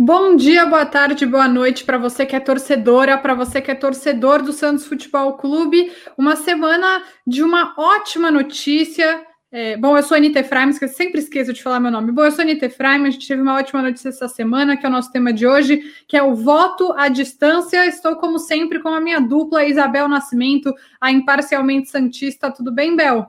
Bom dia, boa tarde, boa noite para você que é torcedora, para você que é torcedor do Santos Futebol Clube. Uma semana de uma ótima notícia. É, bom, eu sou a Anitta Efraim, que eu sempre esqueço de falar meu nome. Bom, eu sou a Anitta Efraim, a gente teve uma ótima notícia essa semana, que é o nosso tema de hoje, que é o voto à distância. Estou, como sempre, com a minha dupla, Isabel Nascimento, a imparcialmente Santista. Tudo bem, Bel?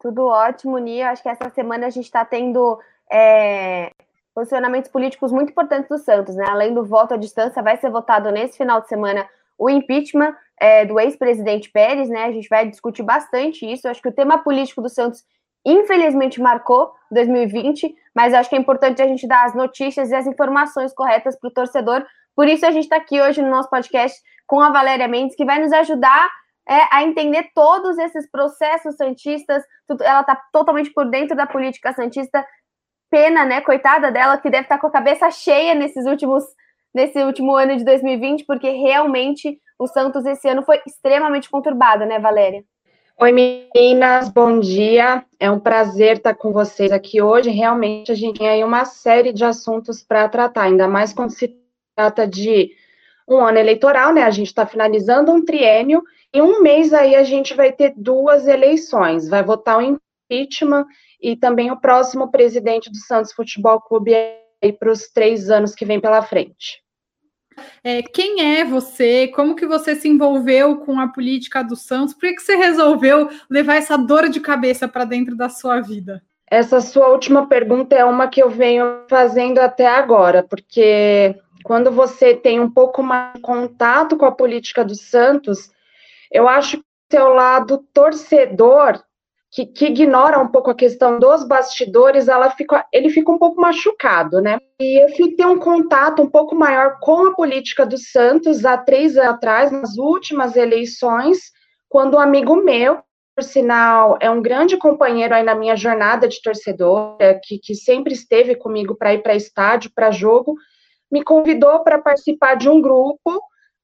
Tudo ótimo, Nia. Acho que essa semana a gente está tendo é, posicionamentos políticos muito importantes do Santos, né? Além do voto à distância, vai ser votado nesse final de semana o impeachment é, do ex-presidente Pérez, né? A gente vai discutir bastante isso. Eu acho que o tema político do Santos, infelizmente, marcou 2020, mas acho que é importante a gente dar as notícias e as informações corretas para o torcedor. Por isso, a gente está aqui hoje no nosso podcast com a Valéria Mendes, que vai nos ajudar é, a entender todos esses processos santistas. Ela está totalmente por dentro da política santista pena, né, coitada dela, que deve estar com a cabeça cheia nesses últimos, nesse último ano de 2020, porque realmente o Santos esse ano foi extremamente conturbado, né, Valéria? Oi, meninas, bom dia. É um prazer estar com vocês aqui hoje. Realmente a gente tem aí uma série de assuntos para tratar, ainda mais quando se trata de um ano eleitoral, né? A gente está finalizando um triênio. Em um mês aí a gente vai ter duas eleições. Vai votar o impeachment e também o próximo presidente do Santos Futebol Clube para os três anos que vem pela frente. É, quem é você? Como que você se envolveu com a política do Santos? Por que, que você resolveu levar essa dor de cabeça para dentro da sua vida? Essa sua última pergunta é uma que eu venho fazendo até agora, porque quando você tem um pouco mais de contato com a política do Santos, eu acho que o seu lado torcedor que, que, ignora um pouco a questão dos bastidores, ela fica, ele fica um pouco machucado, né? E eu fui ter um contato um pouco maior com a política do Santos há três anos atrás, nas últimas eleições, quando um amigo meu, por sinal, é um grande companheiro aí na minha jornada de torcedora, que, que sempre esteve comigo para ir para estádio, para jogo, me convidou para participar de um grupo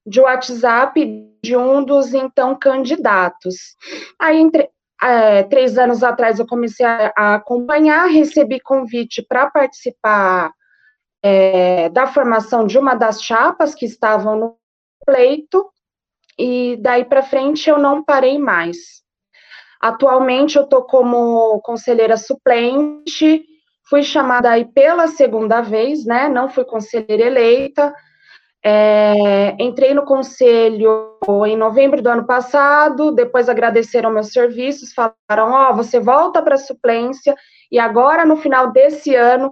de WhatsApp de um dos então candidatos. Aí entre, é, três anos atrás eu comecei a, a acompanhar, recebi convite para participar é, da formação de uma das chapas que estavam no pleito, e daí para frente eu não parei mais. Atualmente eu estou como conselheira suplente, fui chamada aí pela segunda vez, né? Não fui conselheira eleita, é, entrei no conselho em novembro do ano passado, depois agradeceram meus serviços, falaram: Ó, oh, você volta para a suplência, e agora no final desse ano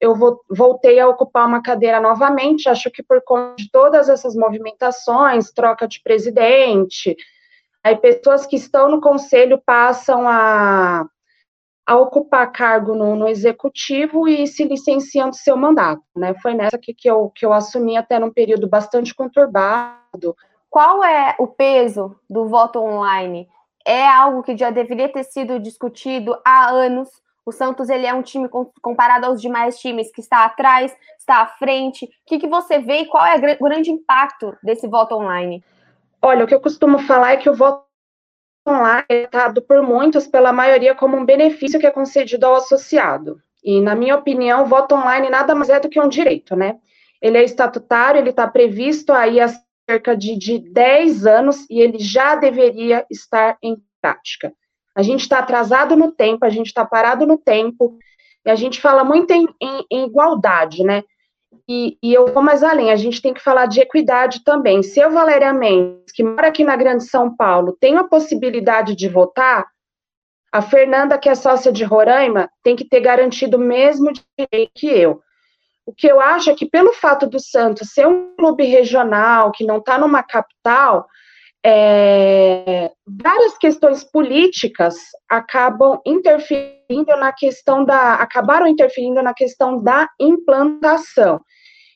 eu voltei a ocupar uma cadeira novamente. Acho que por conta de todas essas movimentações, troca de presidente, aí pessoas que estão no conselho passam a a ocupar cargo no, no, executivo e se licenciando do seu mandato, né? Foi nessa que, que, eu, que eu assumi até num período bastante conturbado. Qual é o peso do voto online? É algo que já deveria ter sido discutido há anos. O Santos ele é um time comparado aos demais times que está atrás, está à frente. O que, que você vê e qual é o grande impacto desse voto online? Olha, o que eu costumo falar é que o voto online é dado por muitos, pela maioria, como um benefício que é concedido ao associado. E, na minha opinião, voto online nada mais é do que um direito, né? Ele é estatutário, ele está previsto aí há cerca de, de 10 anos e ele já deveria estar em prática. A gente está atrasado no tempo, a gente está parado no tempo, e a gente fala muito em, em, em igualdade, né? E, e, eu vou mais além, a gente tem que falar de equidade também. Se eu, Valéria Mendes, que mora aqui na Grande São Paulo, tenho a possibilidade de votar, a Fernanda, que é sócia de Roraima, tem que ter garantido o mesmo direito que eu. O que eu acho é que, pelo fato do Santos ser um clube regional, que não está numa capital, é, várias questões políticas acabam interferindo na questão da, acabaram interferindo na questão da implantação.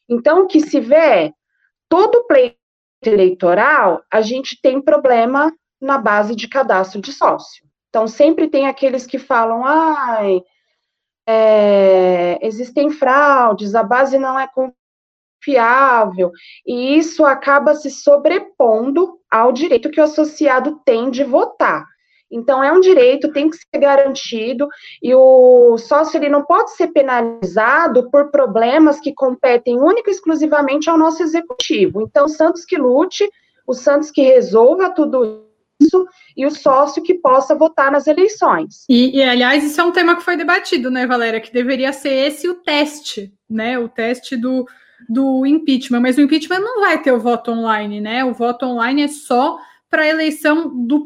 Então, o que se vê, todo pleito eleitoral, a gente tem problema na base de cadastro de sócio. Então, sempre tem aqueles que falam, ai, é, existem fraudes, a base não é confiável, e isso acaba se sobrepondo ao direito que o associado tem de votar. Então, é um direito, tem que ser garantido, e o sócio ele não pode ser penalizado por problemas que competem única e exclusivamente ao nosso executivo. Então, Santos que lute, o Santos que resolva tudo isso e o sócio que possa votar nas eleições. E, e, aliás, isso é um tema que foi debatido, né, Valéria? Que deveria ser esse o teste, né? O teste do, do impeachment. Mas o impeachment não vai ter o voto online, né? O voto online é só para a eleição do,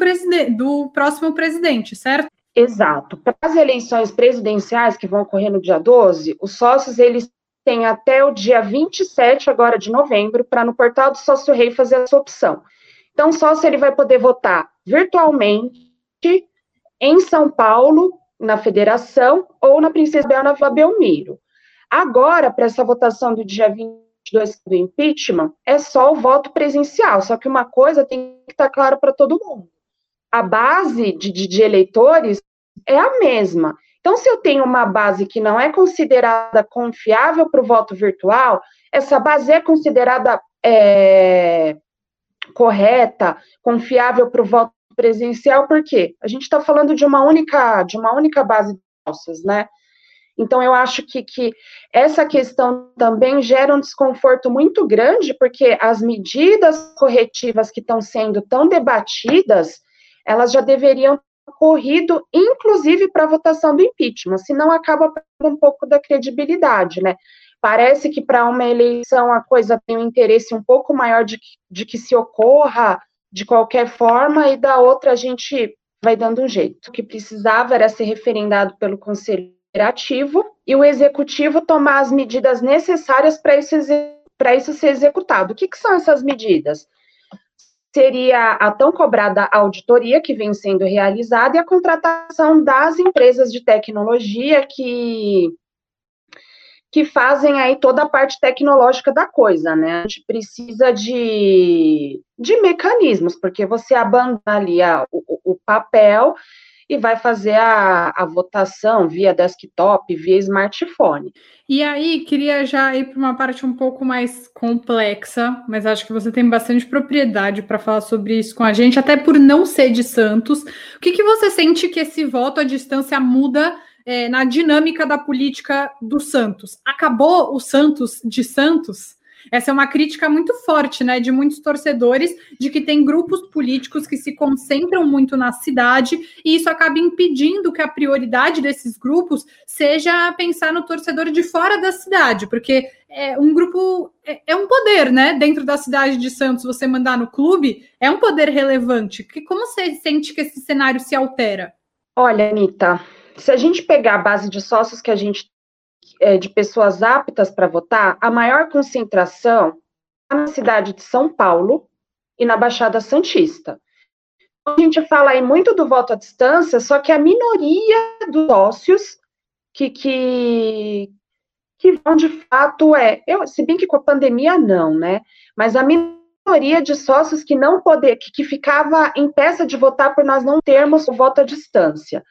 do próximo presidente, certo? Exato. Para as eleições presidenciais que vão ocorrer no dia 12, os sócios eles têm até o dia 27 agora de novembro para no portal do Sócio Rei fazer a sua opção. Então, sócio ele vai poder votar virtualmente em São Paulo, na Federação, ou na Princesa Bel na Vila Belmiro. Agora, para essa votação do dia 22 do impeachment, é só o voto presencial, só que uma coisa tem que estar clara para todo mundo. A base de, de, de eleitores é a mesma. Então, se eu tenho uma base que não é considerada confiável para o voto virtual, essa base é considerada é, correta, confiável para o voto presencial, por quê? A gente está falando de uma única, de uma única base de nossas, né? Então, eu acho que, que essa questão também gera um desconforto muito grande, porque as medidas corretivas que estão sendo tão debatidas, elas já deveriam ter ocorrido, inclusive para a votação do impeachment, senão acaba um pouco da credibilidade, né? Parece que para uma eleição a coisa tem um interesse um pouco maior de, de que se ocorra de qualquer forma, e da outra a gente vai dando um jeito. O que precisava era ser referendado pelo Conselho Legislativo e o Executivo tomar as medidas necessárias para isso, isso ser executado. O que, que são essas medidas? Seria a tão cobrada auditoria que vem sendo realizada e a contratação das empresas de tecnologia que que fazem aí toda a parte tecnológica da coisa, né? A gente precisa de, de mecanismos, porque você abandona ali a, o, o papel e vai fazer a, a votação via desktop, via smartphone. E aí, queria já ir para uma parte um pouco mais complexa, mas acho que você tem bastante propriedade para falar sobre isso com a gente, até por não ser de Santos. O que, que você sente que esse voto à distância muda é, na dinâmica da política do Santos. Acabou o Santos de Santos? Essa é uma crítica muito forte, né, de muitos torcedores, de que tem grupos políticos que se concentram muito na cidade e isso acaba impedindo que a prioridade desses grupos seja pensar no torcedor de fora da cidade, porque é um grupo é, é um poder, né, dentro da cidade de Santos. Você mandar no clube é um poder relevante. Que como você sente que esse cenário se altera? Olha, Anitta, se a gente pegar a base de sócios que a gente é, de pessoas aptas para votar, a maior concentração é na cidade de São Paulo e na Baixada Santista. A gente fala aí muito do voto à distância, só que a minoria dos sócios que, que, que vão de fato é, eu, se bem que com a pandemia não, né? Mas a minoria de sócios que não poder, que, que ficava em peça de votar por nós não termos o voto à distância.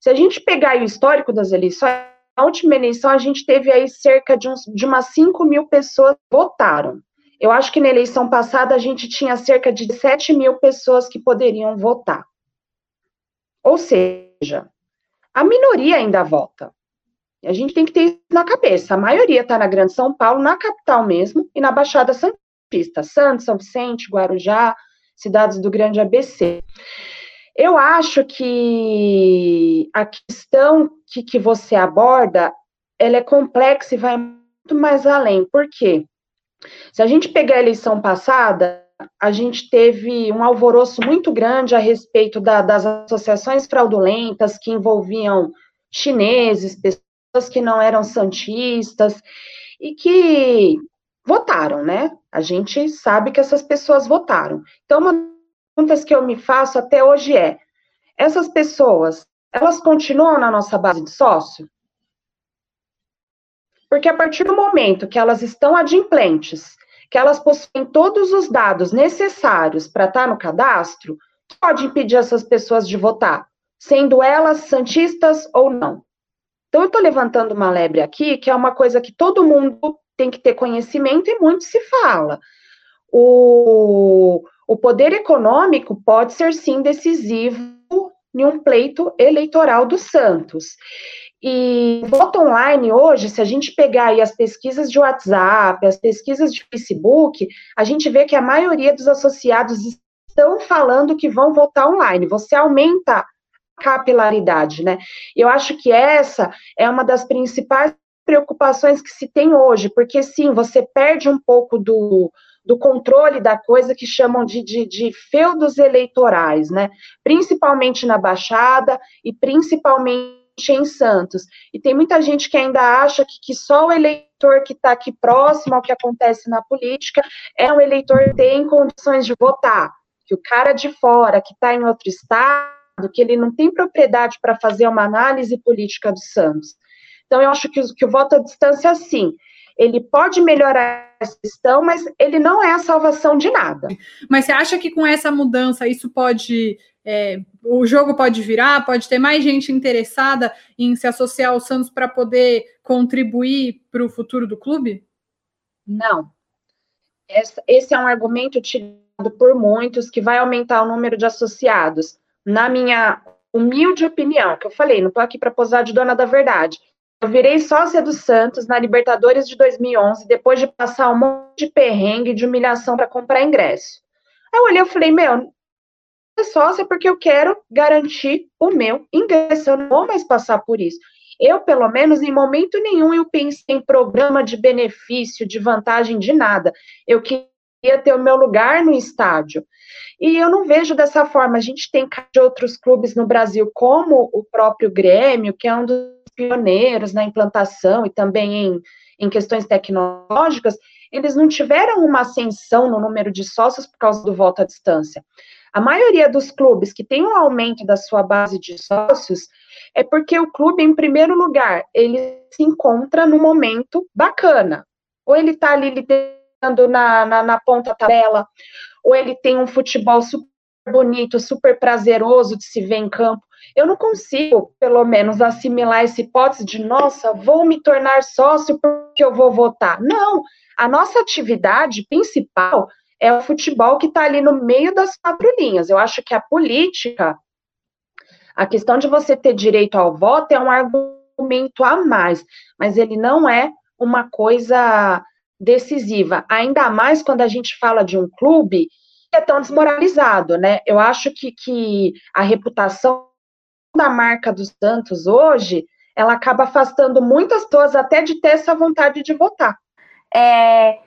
Se a gente pegar o histórico das eleições, última eleição a gente teve aí cerca de, uns, de umas 5 mil pessoas que votaram. Eu acho que na eleição passada a gente tinha cerca de 7 mil pessoas que poderiam votar. Ou seja, a minoria ainda vota. A gente tem que ter isso na cabeça. A maioria está na Grande São Paulo, na capital mesmo, e na Baixada Santista. Santos, São Vicente, Guarujá, cidades do Grande ABC. Eu acho que a questão que, que você aborda, ela é complexa e vai muito mais além. Por quê? Se a gente pegar a eleição passada, a gente teve um alvoroço muito grande a respeito da, das associações fraudulentas que envolviam chineses, pessoas que não eram santistas e que votaram, né? A gente sabe que essas pessoas votaram. Então, uma perguntas que eu me faço até hoje é: essas pessoas, elas continuam na nossa base de sócio? Porque a partir do momento que elas estão adimplentes, que elas possuem todos os dados necessários para estar no cadastro, pode impedir essas pessoas de votar, sendo elas santistas ou não. Então, eu estou levantando uma lebre aqui, que é uma coisa que todo mundo tem que ter conhecimento e muito se fala. O, o poder econômico pode ser, sim, decisivo em um pleito eleitoral do Santos. E voto online hoje, se a gente pegar aí as pesquisas de WhatsApp, as pesquisas de Facebook, a gente vê que a maioria dos associados estão falando que vão votar online. Você aumenta a capilaridade, né? Eu acho que essa é uma das principais preocupações que se tem hoje, porque sim, você perde um pouco do, do controle da coisa que chamam de, de, de feudos eleitorais, né? Principalmente na Baixada e principalmente em Santos. E tem muita gente que ainda acha que, que só o eleitor que está aqui próximo ao que acontece na política é um eleitor que tem condições de votar. Que o cara de fora, que está em outro estado, que ele não tem propriedade para fazer uma análise política do Santos. Então, eu acho que, que o voto à distância, sim, ele pode melhorar essa questão, mas ele não é a salvação de nada. Mas você acha que com essa mudança isso pode. É, o jogo pode virar, pode ter mais gente interessada em se associar ao Santos para poder contribuir para o futuro do clube? Não. esse é um argumento utilizado por muitos que vai aumentar o número de associados. Na minha humilde opinião, que eu falei, não estou aqui para posar de dona da verdade. Eu virei sócia do Santos na Libertadores de 2011, depois de passar um monte de perrengue de humilhação para comprar ingresso. Aí eu olhei e falei, meu, é sócia porque eu quero garantir o meu ingresso, eu não vou mais passar por isso. Eu, pelo menos, em momento nenhum, eu pensei em programa de benefício, de vantagem, de nada. Eu queria ter o meu lugar no estádio. E eu não vejo dessa forma. A gente tem outros clubes no Brasil, como o próprio Grêmio, que é um dos pioneiros na implantação e também em, em questões tecnológicas, eles não tiveram uma ascensão no número de sócios por causa do voto à distância. A maioria dos clubes que tem um aumento da sua base de sócios é porque o clube, em primeiro lugar, ele se encontra no momento bacana. Ou ele está ali liderando na, na, na ponta tabela, ou ele tem um futebol super bonito, super prazeroso de se ver em campo. Eu não consigo, pelo menos, assimilar essa hipótese de, nossa, vou me tornar sócio porque eu vou votar. Não, a nossa atividade principal é o futebol que está ali no meio das quatro linhas. Eu acho que a política, a questão de você ter direito ao voto é um argumento a mais, mas ele não é uma coisa decisiva, ainda mais quando a gente fala de um clube que é tão desmoralizado, né? Eu acho que, que a reputação da marca dos Santos hoje, ela acaba afastando muitas pessoas até de ter essa vontade de votar. É,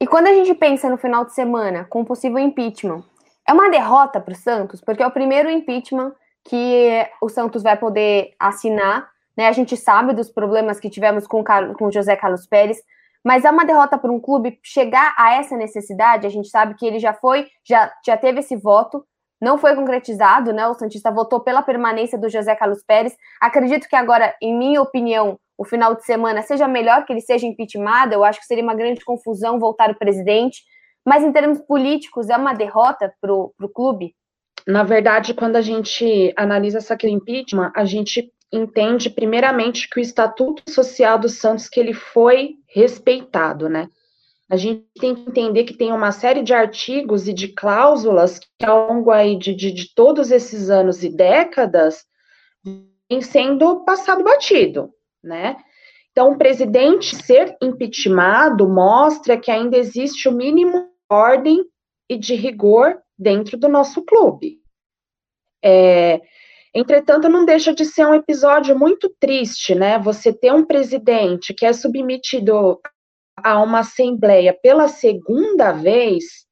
e quando a gente pensa no final de semana com possível impeachment, é uma derrota para o Santos, porque é o primeiro impeachment que o Santos vai poder assinar. Né? A gente sabe dos problemas que tivemos com, com José Carlos Pérez, mas é uma derrota para um clube chegar a essa necessidade. A gente sabe que ele já foi, já, já teve esse voto, não foi concretizado, né? O Santista votou pela permanência do José Carlos Pérez. Acredito que agora, em minha opinião, o final de semana seja melhor que ele seja impeachmentado. Eu acho que seria uma grande confusão voltar o presidente. Mas em termos políticos, é uma derrota para o clube? Na verdade, quando a gente analisa essa questão impeachment, a gente entende primeiramente que o Estatuto Social do Santos que ele foi respeitado, né? A gente tem que entender que tem uma série de artigos e de cláusulas que ao longo aí de, de, de todos esses anos e décadas vem sendo passado batido, né? Então, o presidente ser impeachmentado mostra que ainda existe o mínimo de ordem e de rigor dentro do nosso clube. É, entretanto, não deixa de ser um episódio muito triste, né? Você ter um presidente que é submetido a uma assembleia pela segunda vez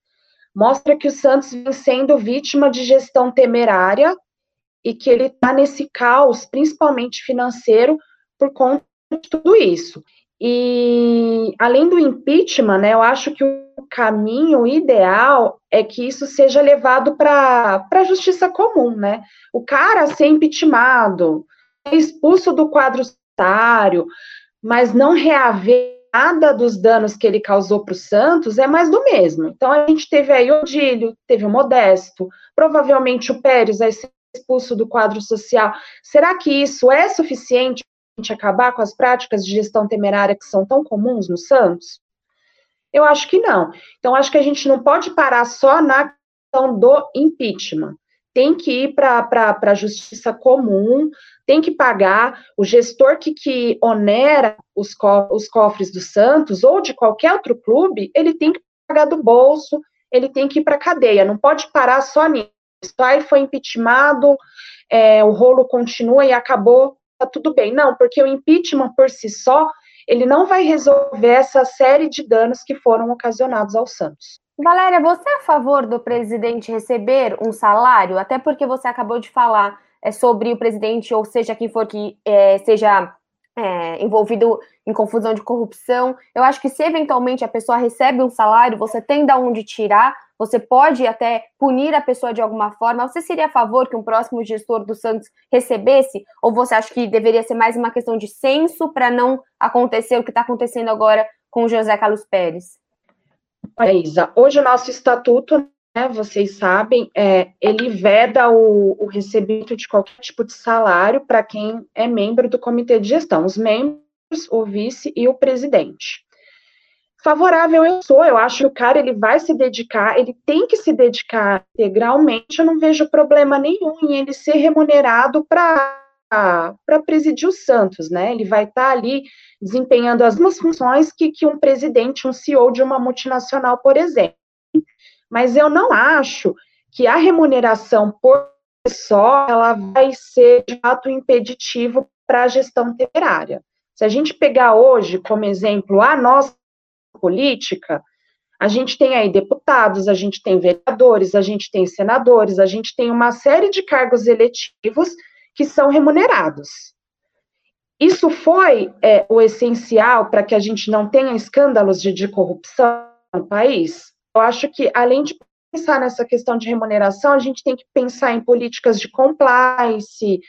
mostra que o Santos vem sendo vítima de gestão temerária e que ele está nesse caos, principalmente financeiro, por conta de tudo isso. E além do impeachment, né, eu acho que o caminho ideal é que isso seja levado para a justiça comum, né? O cara ser impeachmentado, expulso do quadro sanitário, mas não reaver nada dos danos que ele causou para o Santos é mais do mesmo. Então a gente teve aí o Dílio, teve o Modesto, provavelmente o Pérez vai ser expulso do quadro social. Será que isso é suficiente acabar com as práticas de gestão temerária que são tão comuns no Santos? Eu acho que não. Então, acho que a gente não pode parar só na questão do impeachment. Tem que ir para a justiça comum, tem que pagar o gestor que, que onera os, co os cofres do Santos ou de qualquer outro clube, ele tem que pagar do bolso, ele tem que ir para a cadeia, não pode parar só nisso. Aí foi impeachmentado, é, o rolo continua e acabou, tá tudo bem. Não, porque o impeachment por si só, ele não vai resolver essa série de danos que foram ocasionados ao Santos. Valéria, você é a favor do presidente receber um salário? Até porque você acabou de falar é, sobre o presidente, ou seja, quem for que é, seja é, envolvido em confusão de corrupção. Eu acho que se eventualmente a pessoa recebe um salário, você tem da onde tirar, você pode até punir a pessoa de alguma forma. Você seria a favor que um próximo gestor do Santos recebesse? Ou você acha que deveria ser mais uma questão de senso para não acontecer o que está acontecendo agora com o José Carlos Pérez? Isa, hoje o nosso estatuto vocês sabem, é, ele veda o, o recebimento de qualquer tipo de salário para quem é membro do comitê de gestão, os membros, o vice e o presidente. Favorável eu sou, eu acho que o cara ele vai se dedicar, ele tem que se dedicar integralmente, eu não vejo problema nenhum em ele ser remunerado para para presidir o Santos, né? Ele vai estar tá ali desempenhando as mesmas funções que, que um presidente, um CEO de uma multinacional, por exemplo mas eu não acho que a remuneração por só ela vai ser de fato impeditivo para a gestão temerária. Se a gente pegar hoje como exemplo a nossa política, a gente tem aí deputados, a gente tem vereadores, a gente tem senadores, a gente tem uma série de cargos eletivos que são remunerados. Isso foi é, o essencial para que a gente não tenha escândalos de, de corrupção no país? Eu acho que, além de pensar nessa questão de remuneração, a gente tem que pensar em políticas de compliance,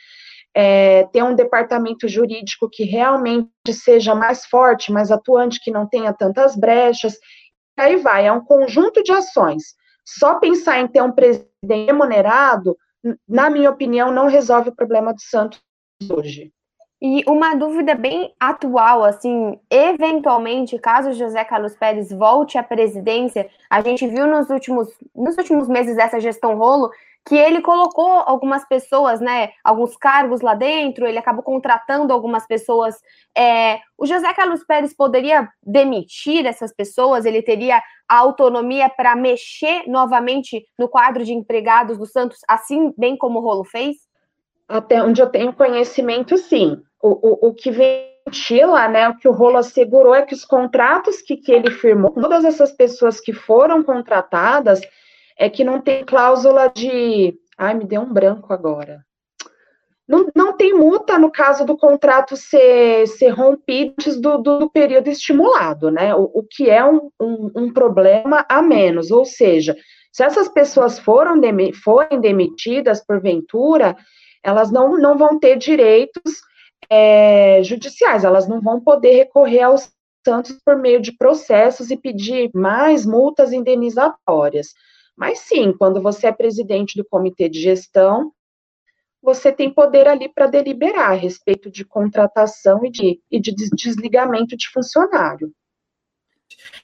é, ter um departamento jurídico que realmente seja mais forte, mais atuante, que não tenha tantas brechas. Aí vai, é um conjunto de ações. Só pensar em ter um presidente remunerado, na minha opinião, não resolve o problema do Santos hoje. E uma dúvida bem atual, assim, eventualmente, caso José Carlos Pérez volte à presidência, a gente viu nos últimos, nos últimos meses dessa gestão rolo que ele colocou algumas pessoas, né, alguns cargos lá dentro, ele acabou contratando algumas pessoas. É, o José Carlos Pérez poderia demitir essas pessoas? Ele teria a autonomia para mexer novamente no quadro de empregados do Santos, assim bem como o Rolo fez? Até onde eu tenho conhecimento, sim o, o, o que ventila, né, o que o Rolo assegurou é que os contratos que, que ele firmou, todas essas pessoas que foram contratadas, é que não tem cláusula de. Ai, me deu um branco agora. Não, não tem multa no caso do contrato ser, ser rompido antes do, do período estimulado, né? O, o que é um, um, um, problema a menos. Ou seja, se essas pessoas foram forem demitidas porventura, elas não, não vão ter direitos é, judiciais, elas não vão poder recorrer aos Santos por meio de processos e pedir mais multas indenizatórias. Mas sim, quando você é presidente do comitê de gestão, você tem poder ali para deliberar a respeito de contratação e de, e de desligamento de funcionário.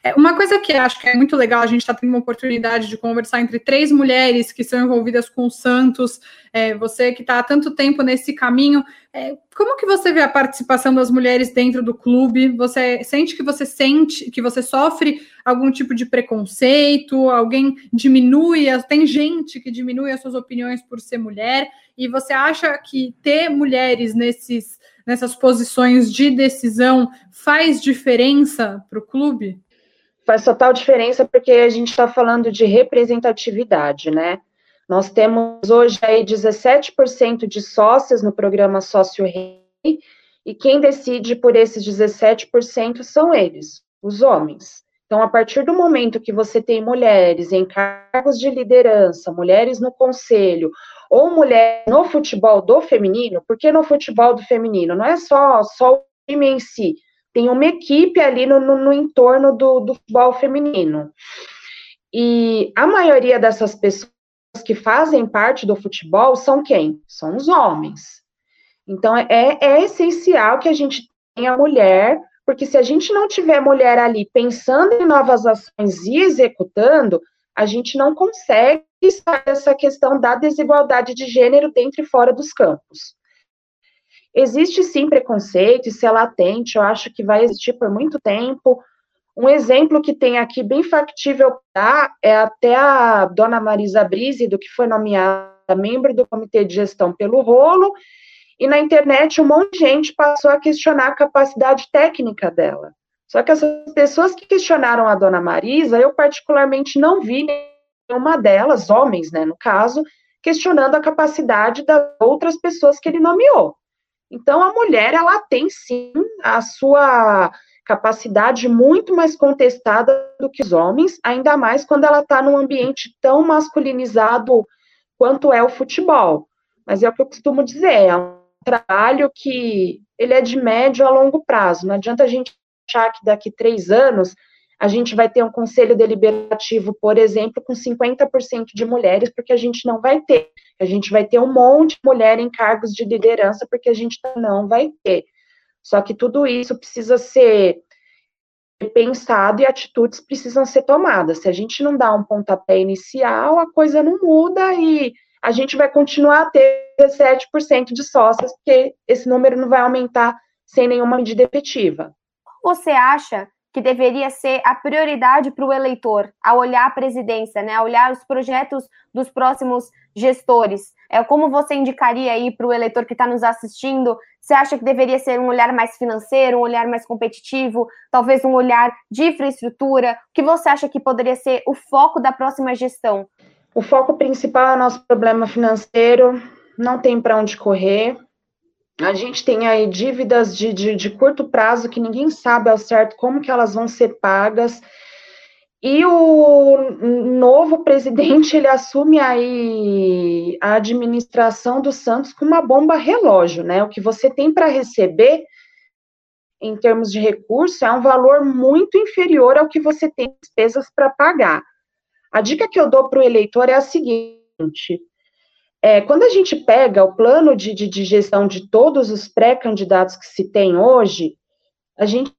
É, uma coisa que acho que é muito legal, a gente está tendo uma oportunidade de conversar entre três mulheres que são envolvidas com o Santos, é, você que está há tanto tempo nesse caminho, é, como que você vê a participação das mulheres dentro do clube? Você sente que você sente que você sofre algum tipo de preconceito? Alguém diminui? Tem gente que diminui as suas opiniões por ser mulher? E você acha que ter mulheres nesses nessas posições de decisão faz diferença para o clube? Faz total diferença porque a gente está falando de representatividade, né? Nós temos hoje aí 17% de sócias no programa Sócio Rei, e quem decide por esses 17% são eles, os homens. Então, a partir do momento que você tem mulheres em cargos de liderança, mulheres no conselho, ou mulher no futebol do feminino, porque no futebol do feminino não é só, só o time em si, tem uma equipe ali no, no, no entorno do, do futebol feminino. E a maioria dessas pessoas que fazem parte do futebol são quem? São os homens. Então, é, é essencial que a gente tenha mulher, porque se a gente não tiver mulher ali pensando em novas ações e executando, a gente não consegue dessa questão da desigualdade de gênero dentro e fora dos campos. Existe sim preconceito, isso é latente, eu acho que vai existir por muito tempo. Um exemplo que tem aqui bem factível dar é até a dona Marisa Brise, do que foi nomeada membro do comitê de gestão pelo rolo, e na internet um monte de gente passou a questionar a capacidade técnica dela. Só que essas pessoas que questionaram a dona Marisa, eu particularmente não vi nenhuma delas, homens, né, no caso, questionando a capacidade das outras pessoas que ele nomeou. Então, a mulher, ela tem sim a sua capacidade muito mais contestada do que os homens, ainda mais quando ela está num ambiente tão masculinizado quanto é o futebol. Mas é o que eu costumo dizer, é um trabalho que ele é de médio a longo prazo. Não adianta a gente achar que daqui três anos a gente vai ter um conselho deliberativo, por exemplo, com 50% de mulheres, porque a gente não vai ter. A gente vai ter um monte de mulher em cargos de liderança, porque a gente não vai ter. Só que tudo isso precisa ser pensado e atitudes precisam ser tomadas. Se a gente não dá um pontapé inicial, a coisa não muda e a gente vai continuar a ter 17% de sócios, porque esse número não vai aumentar sem nenhuma medida efetiva. Você acha que deveria ser a prioridade para o eleitor, a olhar a presidência, né, a olhar os projetos dos próximos gestores. É como você indicaria aí para o eleitor que está nos assistindo? Você acha que deveria ser um olhar mais financeiro, um olhar mais competitivo, talvez um olhar de infraestrutura? O que você acha que poderia ser o foco da próxima gestão? O foco principal é o nosso problema financeiro, não tem para onde correr. A gente tem aí dívidas de, de, de, curto prazo que ninguém sabe ao certo como que elas vão ser pagas. E o novo presidente, ele assume aí a administração do Santos com uma bomba relógio, né? O que você tem para receber em termos de recurso é um valor muito inferior ao que você tem despesas para pagar. A dica que eu dou para o eleitor é a seguinte: é, quando a gente pega o plano de, de, de gestão de todos os pré-candidatos que se tem hoje, a gente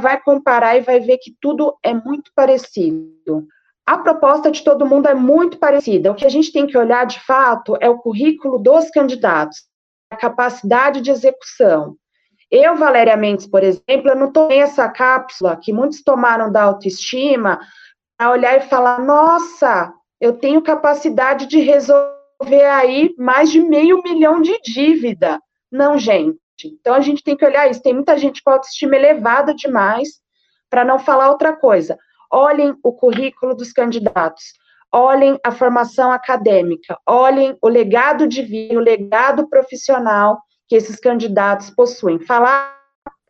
vai comparar e vai ver que tudo é muito parecido. A proposta de todo mundo é muito parecida. O que a gente tem que olhar de fato é o currículo dos candidatos, a capacidade de execução. Eu, Valéria Mendes, por exemplo, eu não tomei essa cápsula que muitos tomaram da autoestima, a olhar e falar: nossa, eu tenho capacidade de resolver ver aí mais de meio milhão de dívida. Não, gente. Então a gente tem que olhar isso. Tem muita gente com autoestima elevada demais, para não falar outra coisa. Olhem o currículo dos candidatos, olhem a formação acadêmica, olhem o legado de vida, o legado profissional que esses candidatos possuem. Falar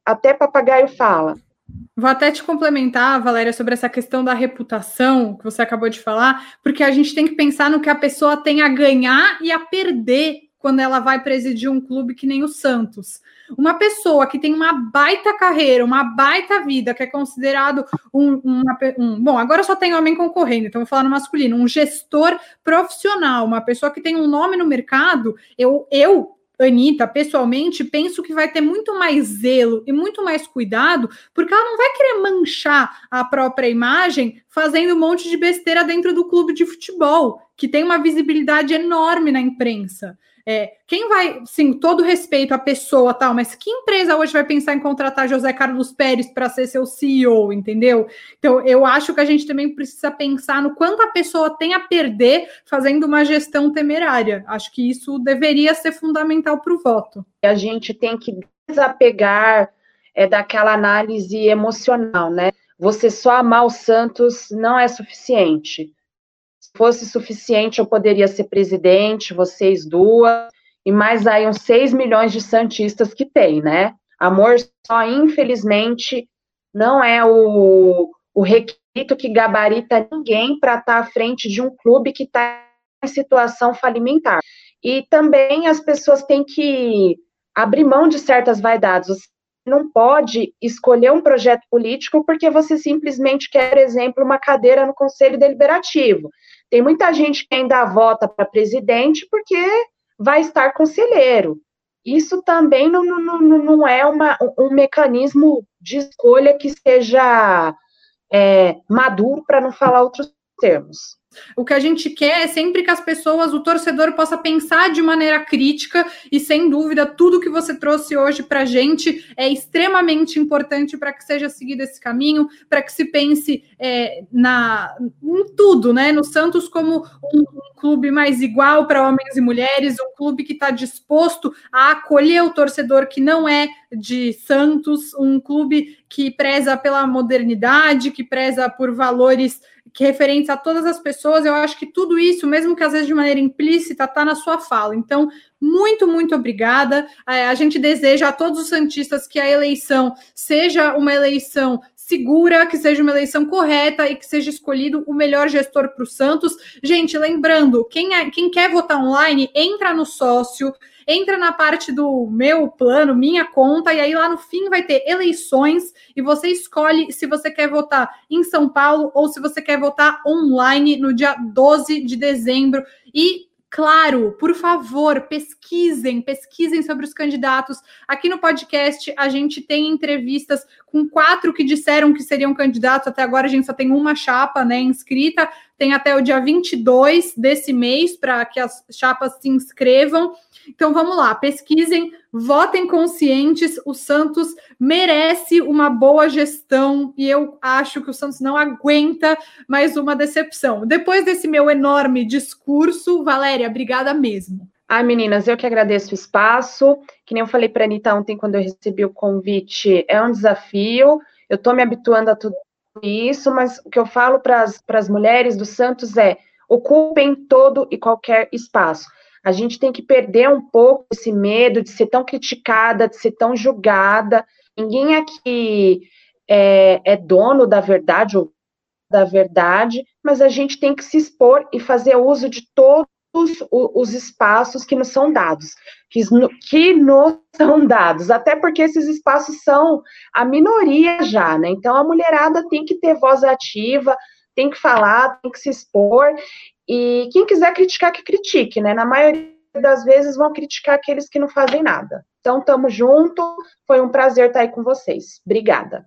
até papagaio fala. Vou até te complementar, Valéria, sobre essa questão da reputação que você acabou de falar, porque a gente tem que pensar no que a pessoa tem a ganhar e a perder quando ela vai presidir um clube que nem o Santos. Uma pessoa que tem uma baita carreira, uma baita vida, que é considerado um, um. Bom, agora só tem homem concorrendo, então vou falar no masculino, um gestor profissional, uma pessoa que tem um nome no mercado. Eu, eu Anitta, pessoalmente, penso que vai ter muito mais zelo e muito mais cuidado, porque ela não vai querer manchar a própria imagem fazendo um monte de besteira dentro do clube de futebol, que tem uma visibilidade enorme na imprensa. É, quem vai, sim, todo respeito à pessoa tal, mas que empresa hoje vai pensar em contratar José Carlos Pérez para ser seu CEO, entendeu? Então, eu acho que a gente também precisa pensar no quanto a pessoa tem a perder fazendo uma gestão temerária. Acho que isso deveria ser fundamental para o voto. A gente tem que desapegar é, daquela análise emocional, né? Você só amar o Santos não é suficiente fosse suficiente, eu poderia ser presidente, vocês duas, e mais aí uns 6 milhões de santistas que tem, né? Amor só, infelizmente, não é o, o requisito que gabarita ninguém para estar tá à frente de um clube que está em situação falimentar. E também as pessoas têm que abrir mão de certas vaidades. Você não pode escolher um projeto político porque você simplesmente quer, por exemplo, uma cadeira no Conselho Deliberativo. Tem muita gente que ainda vota para presidente porque vai estar conselheiro. isso também não, não, não é uma, um mecanismo de escolha que seja é, maduro, para não falar outros termos. O que a gente quer é sempre que as pessoas, o torcedor, possa pensar de maneira crítica e, sem dúvida, tudo que você trouxe hoje para a gente é extremamente importante para que seja seguido esse caminho, para que se pense é, na, em tudo, né? No Santos como um, um clube mais igual para homens e mulheres, um clube que está disposto a acolher o torcedor que não é de Santos, um clube que preza pela modernidade, que preza por valores referentes a todas as pessoas, eu acho que tudo isso, mesmo que às vezes de maneira implícita, está na sua fala. Então, muito, muito obrigada. É, a gente deseja a todos os Santistas que a eleição seja uma eleição segura, que seja uma eleição correta e que seja escolhido o melhor gestor para o Santos. Gente, lembrando, quem, é, quem quer votar online, entra no sócio entra na parte do meu plano, minha conta, e aí lá no fim vai ter eleições e você escolhe se você quer votar em São Paulo ou se você quer votar online no dia 12 de dezembro. E Claro, por favor, pesquisem, pesquisem sobre os candidatos. Aqui no podcast a gente tem entrevistas com quatro que disseram que seriam candidatos. Até agora a gente só tem uma chapa, né, inscrita. Tem até o dia 22 desse mês para que as chapas se inscrevam. Então vamos lá, pesquisem, votem conscientes. O Santos merece uma boa gestão e eu acho que o Santos não aguenta mais uma decepção. Depois desse meu enorme discurso, Valéria, obrigada mesmo. Ai, meninas, eu que agradeço o espaço. Que nem eu falei para a Anitta ontem, quando eu recebi o convite, é um desafio. Eu estou me habituando a tudo isso, mas o que eu falo para as mulheres do Santos é: ocupem todo e qualquer espaço. A gente tem que perder um pouco esse medo de ser tão criticada, de ser tão julgada. Ninguém aqui é, é dono da verdade ou da verdade, mas a gente tem que se expor e fazer uso de todos os espaços que nos são dados, que, que nos são dados, até porque esses espaços são a minoria já, né? Então a mulherada tem que ter voz ativa, tem que falar, tem que se expor, e quem quiser criticar, que critique, né? Na maioria das vezes vão criticar aqueles que não fazem nada. Então, tamo junto. Foi um prazer estar aí com vocês. Obrigada.